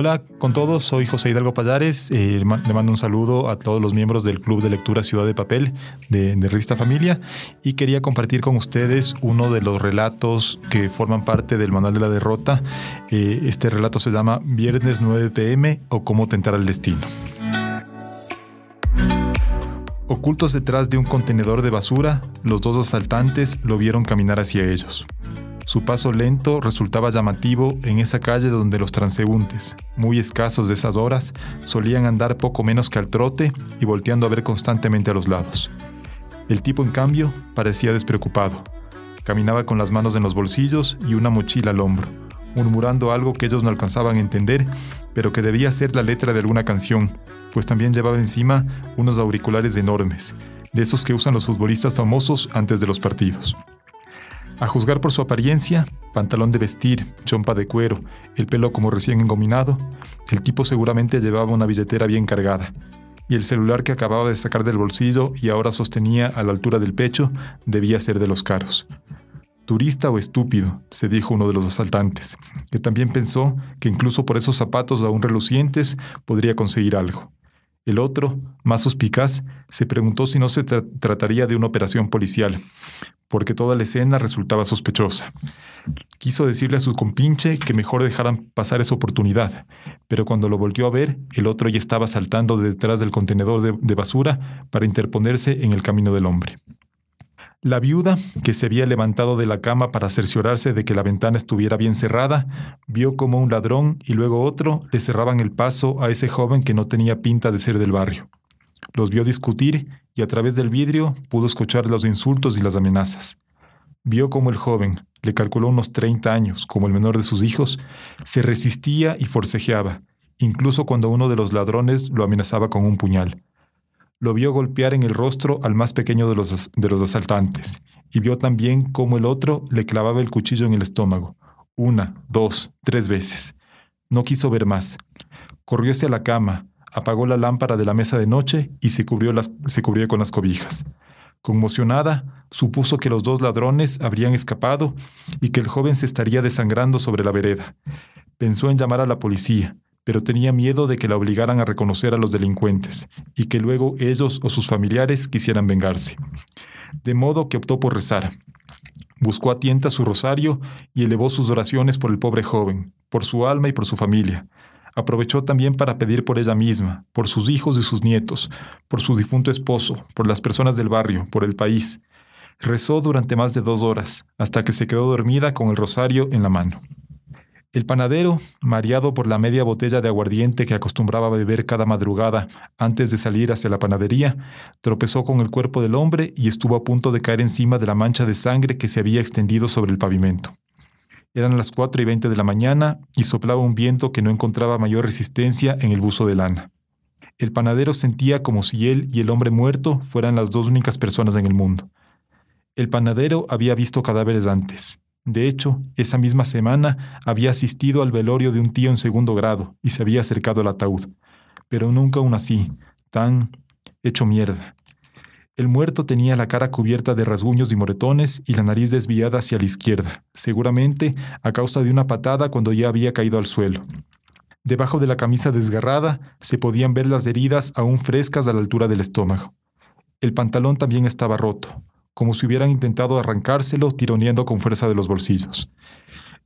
Hola con todos, soy José Hidalgo Payares. Eh, le mando un saludo a todos los miembros del Club de Lectura Ciudad de Papel de, Revista Familia y quería compartir con ustedes uno de los relatos que forman parte del Manual de la Derrota. Eh, este relato se llama Viernes 9 pm o Cómo tentar al destino. Ocultos detrás de un contenedor de basura, los dos asaltantes lo vieron caminar hacia ellos. Su paso lento resultaba llamativo en esa calle donde los transeúntes, muy escasos de esas horas, solían andar poco menos que al trote y volteando a ver constantemente a los lados. El tipo, en cambio, parecía despreocupado. Caminaba con las manos en los bolsillos y una mochila al hombro, murmurando algo que ellos no alcanzaban a entender, pero que debía ser la letra de alguna canción, pues también llevaba encima unos auriculares enormes, de esos que usan los futbolistas famosos antes de los partidos. A juzgar por su apariencia, pantalón de vestir, chompa de cuero, el pelo como recién engominado, el tipo seguramente llevaba una billetera bien cargada, y el celular que acababa de sacar del bolsillo y ahora sostenía a la altura del pecho debía ser de los caros. Turista o estúpido, se dijo uno de los asaltantes, que también pensó que incluso por esos zapatos aún relucientes podría conseguir algo. El otro, más suspicaz, se preguntó si no se trataría de una operación policial, porque toda la escena resultaba sospechosa. Quiso decirle a su compinche que mejor dejaran pasar esa oportunidad, pero cuando lo volvió a ver, el otro ya estaba saltando detrás del contenedor de basura para interponerse en el camino del hombre. La viuda, que se había levantado de la cama para cerciorarse de que la ventana estuviera bien cerrada, vio como un ladrón y luego otro le cerraban el paso a ese joven que no tenía pinta de ser del barrio. Los vio discutir y a través del vidrio pudo escuchar los insultos y las amenazas. Vio como el joven, le calculó unos 30 años, como el menor de sus hijos, se resistía y forcejeaba, incluso cuando uno de los ladrones lo amenazaba con un puñal lo vio golpear en el rostro al más pequeño de los, de los asaltantes, y vio también cómo el otro le clavaba el cuchillo en el estómago, una, dos, tres veces. No quiso ver más. Corrió hacia la cama, apagó la lámpara de la mesa de noche y se cubrió, se cubrió con las cobijas. Conmocionada, supuso que los dos ladrones habrían escapado y que el joven se estaría desangrando sobre la vereda. Pensó en llamar a la policía, pero tenía miedo de que la obligaran a reconocer a los delincuentes y que luego ellos o sus familiares quisieran vengarse. De modo que optó por rezar. Buscó a tienta su rosario y elevó sus oraciones por el pobre joven, por su alma y por su familia. Aprovechó también para pedir por ella misma, por sus hijos y sus nietos, por su difunto esposo, por las personas del barrio, por el país. Rezó durante más de dos horas, hasta que se quedó dormida con el rosario en la mano. El panadero, mareado por la media botella de aguardiente que acostumbraba beber cada madrugada antes de salir hacia la panadería, tropezó con el cuerpo del hombre y estuvo a punto de caer encima de la mancha de sangre que se había extendido sobre el pavimento. Eran las cuatro y veinte de la mañana y soplaba un viento que no encontraba mayor resistencia en el buzo de lana. El panadero sentía como si él y el hombre muerto fueran las dos únicas personas en el mundo. El panadero había visto cadáveres antes, de hecho, esa misma semana había asistido al velorio de un tío en segundo grado y se había acercado al ataúd, pero nunca aún así, tan hecho mierda. El muerto tenía la cara cubierta de rasguños y moretones y la nariz desviada hacia la izquierda, seguramente a causa de una patada cuando ya había caído al suelo. Debajo de la camisa desgarrada se podían ver las heridas aún frescas a la altura del estómago. El pantalón también estaba roto, como si hubieran intentado arrancárselo tironeando con fuerza de los bolsillos.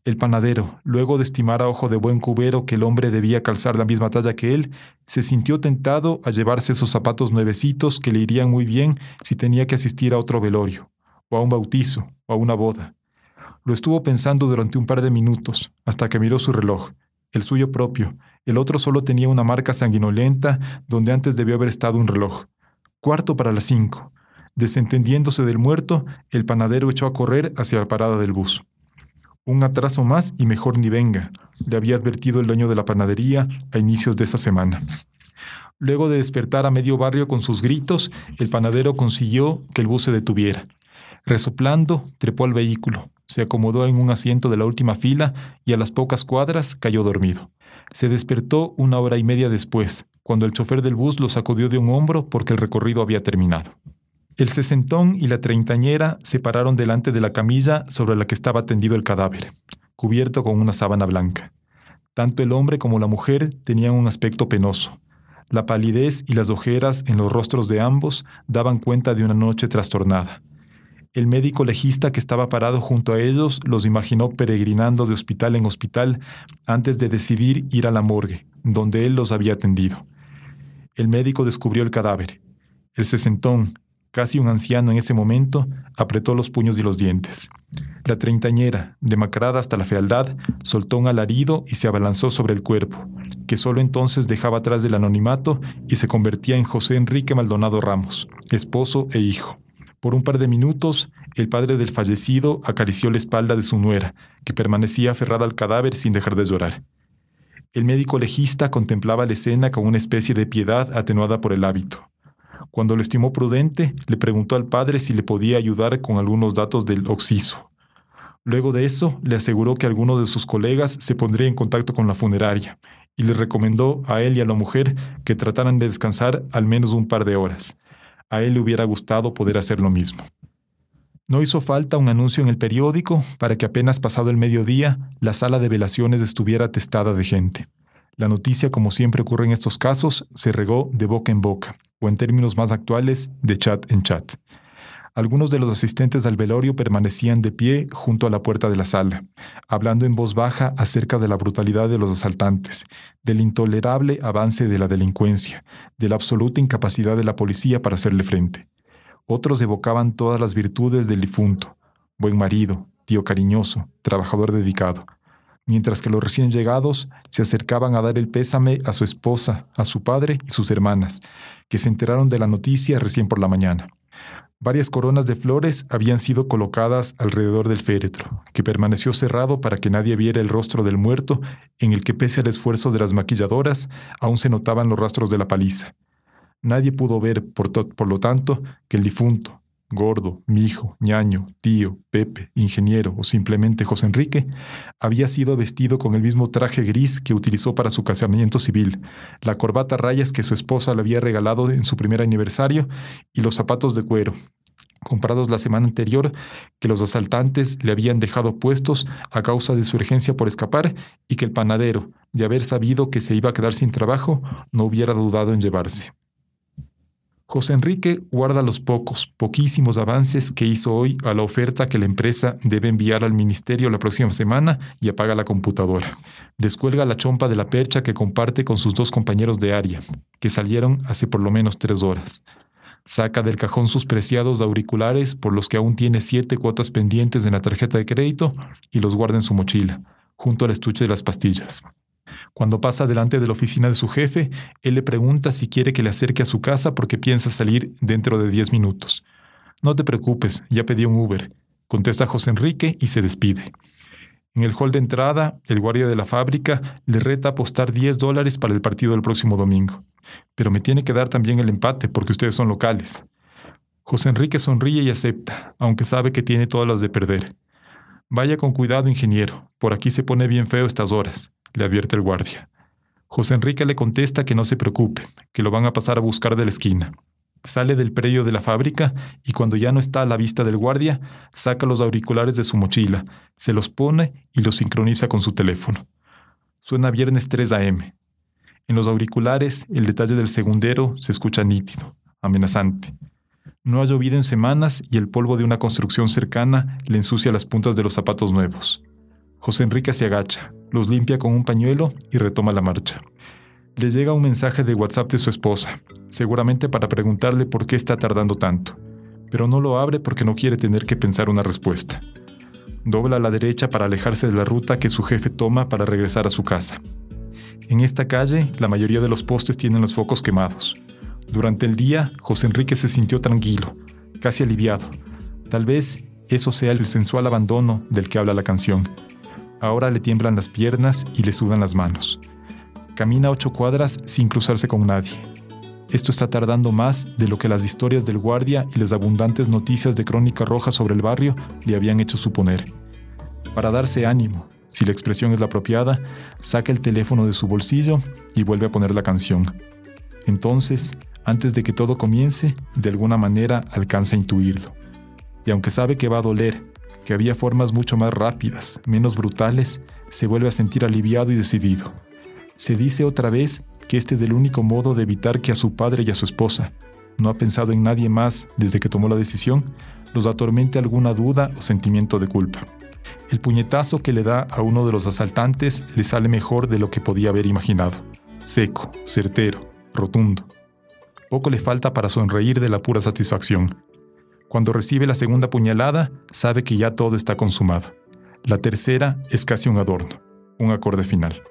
El panadero, luego de estimar a ojo de buen cubero que el hombre debía calzar la misma talla que él, se sintió tentado a llevarse esos zapatos nuevecitos que le irían muy bien si tenía que asistir a otro velorio, o a un bautizo, o a una boda. Lo estuvo pensando durante un par de minutos, hasta que miró su reloj, el suyo propio. El otro solo tenía una marca sanguinolenta donde antes debió haber estado un reloj. Cuarto para las cinco. Desentendiéndose del muerto, el panadero echó a correr hacia la parada del bus. Un atraso más y mejor ni venga, le había advertido el dueño de la panadería a inicios de esa semana. Luego de despertar a medio barrio con sus gritos, el panadero consiguió que el bus se detuviera. Resoplando, trepó al vehículo, se acomodó en un asiento de la última fila y a las pocas cuadras cayó dormido. Se despertó una hora y media después, cuando el chofer del bus lo sacudió de un hombro porque el recorrido había terminado. El sesentón y la treintañera se pararon delante de la camilla sobre la que estaba tendido el cadáver, cubierto con una sábana blanca. Tanto el hombre como la mujer tenían un aspecto penoso. La palidez y las ojeras en los rostros de ambos daban cuenta de una noche trastornada. El médico legista que estaba parado junto a ellos los imaginó peregrinando de hospital en hospital antes de decidir ir a la morgue, donde él los había atendido. El médico descubrió el cadáver. El sesentón, casi un anciano en ese momento, apretó los puños y los dientes. La treintañera, demacrada hasta la fealdad, soltó un alarido y se abalanzó sobre el cuerpo, que solo entonces dejaba atrás del anonimato y se convertía en José Enrique Maldonado Ramos, esposo e hijo. Por un par de minutos, el padre del fallecido acarició la espalda de su nuera, que permanecía aferrada al cadáver sin dejar de llorar. El médico legista contemplaba la escena con una especie de piedad atenuada por el hábito. Cuando lo estimó prudente, le preguntó al padre si le podía ayudar con algunos datos del oxiso. Luego de eso, le aseguró que alguno de sus colegas se pondría en contacto con la funeraria y le recomendó a él y a la mujer que trataran de descansar al menos un par de horas. A él le hubiera gustado poder hacer lo mismo. No hizo falta un anuncio en el periódico para que apenas pasado el mediodía la sala de velaciones estuviera atestada de gente. La noticia, como siempre ocurre en estos casos, se regó de boca en boca, o en términos más actuales, de chat en chat. Algunos de los asistentes al velorio permanecían de pie junto a la puerta de la sala, hablando en voz baja acerca de la brutalidad de los asaltantes, del intolerable avance de la delincuencia, de la absoluta incapacidad de la policía para hacerle frente. Otros evocaban todas las virtudes del difunto, buen marido, tío cariñoso, trabajador dedicado, mientras que los recién llegados se acercaban a dar el pésame a su esposa, a su padre y sus hermanas, que se enteraron de la noticia recién por la mañana. Varias coronas de flores habían sido colocadas alrededor del féretro, que permaneció cerrado para que nadie viera el rostro del muerto, en el que pese al esfuerzo de las maquilladoras, aún se notaban los rastros de la paliza. Nadie pudo ver, por, por lo tanto, que el difunto, gordo, mijo, ñaño, tío, Pepe, ingeniero o simplemente José Enrique, había sido vestido con el mismo traje gris que utilizó para su casamiento civil, la corbata a rayas que su esposa le había regalado en su primer aniversario y los zapatos de cuero, comprados la semana anterior, que los asaltantes le habían dejado puestos a causa de su urgencia por escapar y que el panadero, de haber sabido que se iba a quedar sin trabajo, no hubiera dudado en llevarse. José Enrique guarda los pocos, poquísimos avances que hizo hoy a la oferta que la empresa debe enviar al ministerio la próxima semana y apaga la computadora. Descuelga la chompa de la percha que comparte con sus dos compañeros de área, que salieron hace por lo menos tres horas. Saca del cajón sus preciados auriculares por los que aún tiene siete cuotas pendientes en la tarjeta de crédito y los guarda en su mochila, junto al estuche de las pastillas. Cuando pasa delante de la oficina de su jefe, él le pregunta si quiere que le acerque a su casa porque piensa salir dentro de 10 minutos. No te preocupes, ya pedí un Uber, contesta José Enrique y se despide. En el hall de entrada, el guardia de la fábrica le reta apostar 10 dólares para el partido del próximo domingo. Pero me tiene que dar también el empate porque ustedes son locales. José Enrique sonríe y acepta, aunque sabe que tiene todas las de perder. Vaya con cuidado, ingeniero, por aquí se pone bien feo estas horas le advierte el guardia. José Enrique le contesta que no se preocupe, que lo van a pasar a buscar de la esquina. Sale del predio de la fábrica y cuando ya no está a la vista del guardia, saca los auriculares de su mochila, se los pone y los sincroniza con su teléfono. Suena viernes 3 a.m. En los auriculares, el detalle del segundero se escucha nítido, amenazante. No ha llovido en semanas y el polvo de una construcción cercana le ensucia las puntas de los zapatos nuevos. José Enrique se agacha, los limpia con un pañuelo y retoma la marcha. Le llega un mensaje de WhatsApp de su esposa, seguramente para preguntarle por qué está tardando tanto, pero no lo abre porque no quiere tener que pensar una respuesta. Dobla a la derecha para alejarse de la ruta que su jefe toma para regresar a su casa. En esta calle, la mayoría de los postes tienen los focos quemados. Durante el día, José Enrique se sintió tranquilo, casi aliviado. Tal vez eso sea el sensual abandono del que habla la canción, Ahora le tiemblan las piernas y le sudan las manos. Camina ocho cuadras sin cruzarse con nadie. Esto está tardando más de lo que las historias del guardia y las abundantes noticias de crónica roja sobre el barrio le habían hecho suponer. Para darse ánimo, si la expresión es la apropiada, saca el teléfono de su bolsillo y vuelve a poner la canción. Entonces, antes de que todo comience, de alguna manera alcanza a intuirlo. Y aunque sabe que va a doler que había formas mucho más rápidas, menos brutales, se vuelve a sentir aliviado y decidido. Se dice otra vez que este es el único modo de evitar que a su padre y a su esposa, no ha pensado en nadie más desde que tomó la decisión, los atormente alguna duda o sentimiento de culpa. El puñetazo que le da a uno de los asaltantes le sale mejor de lo que podía haber imaginado. Seco, certero, rotundo. Poco le falta para sonreír de la pura satisfacción. Cuando recibe la segunda puñalada, sabe que ya todo está consumado. La tercera es casi un adorno, un acorde final.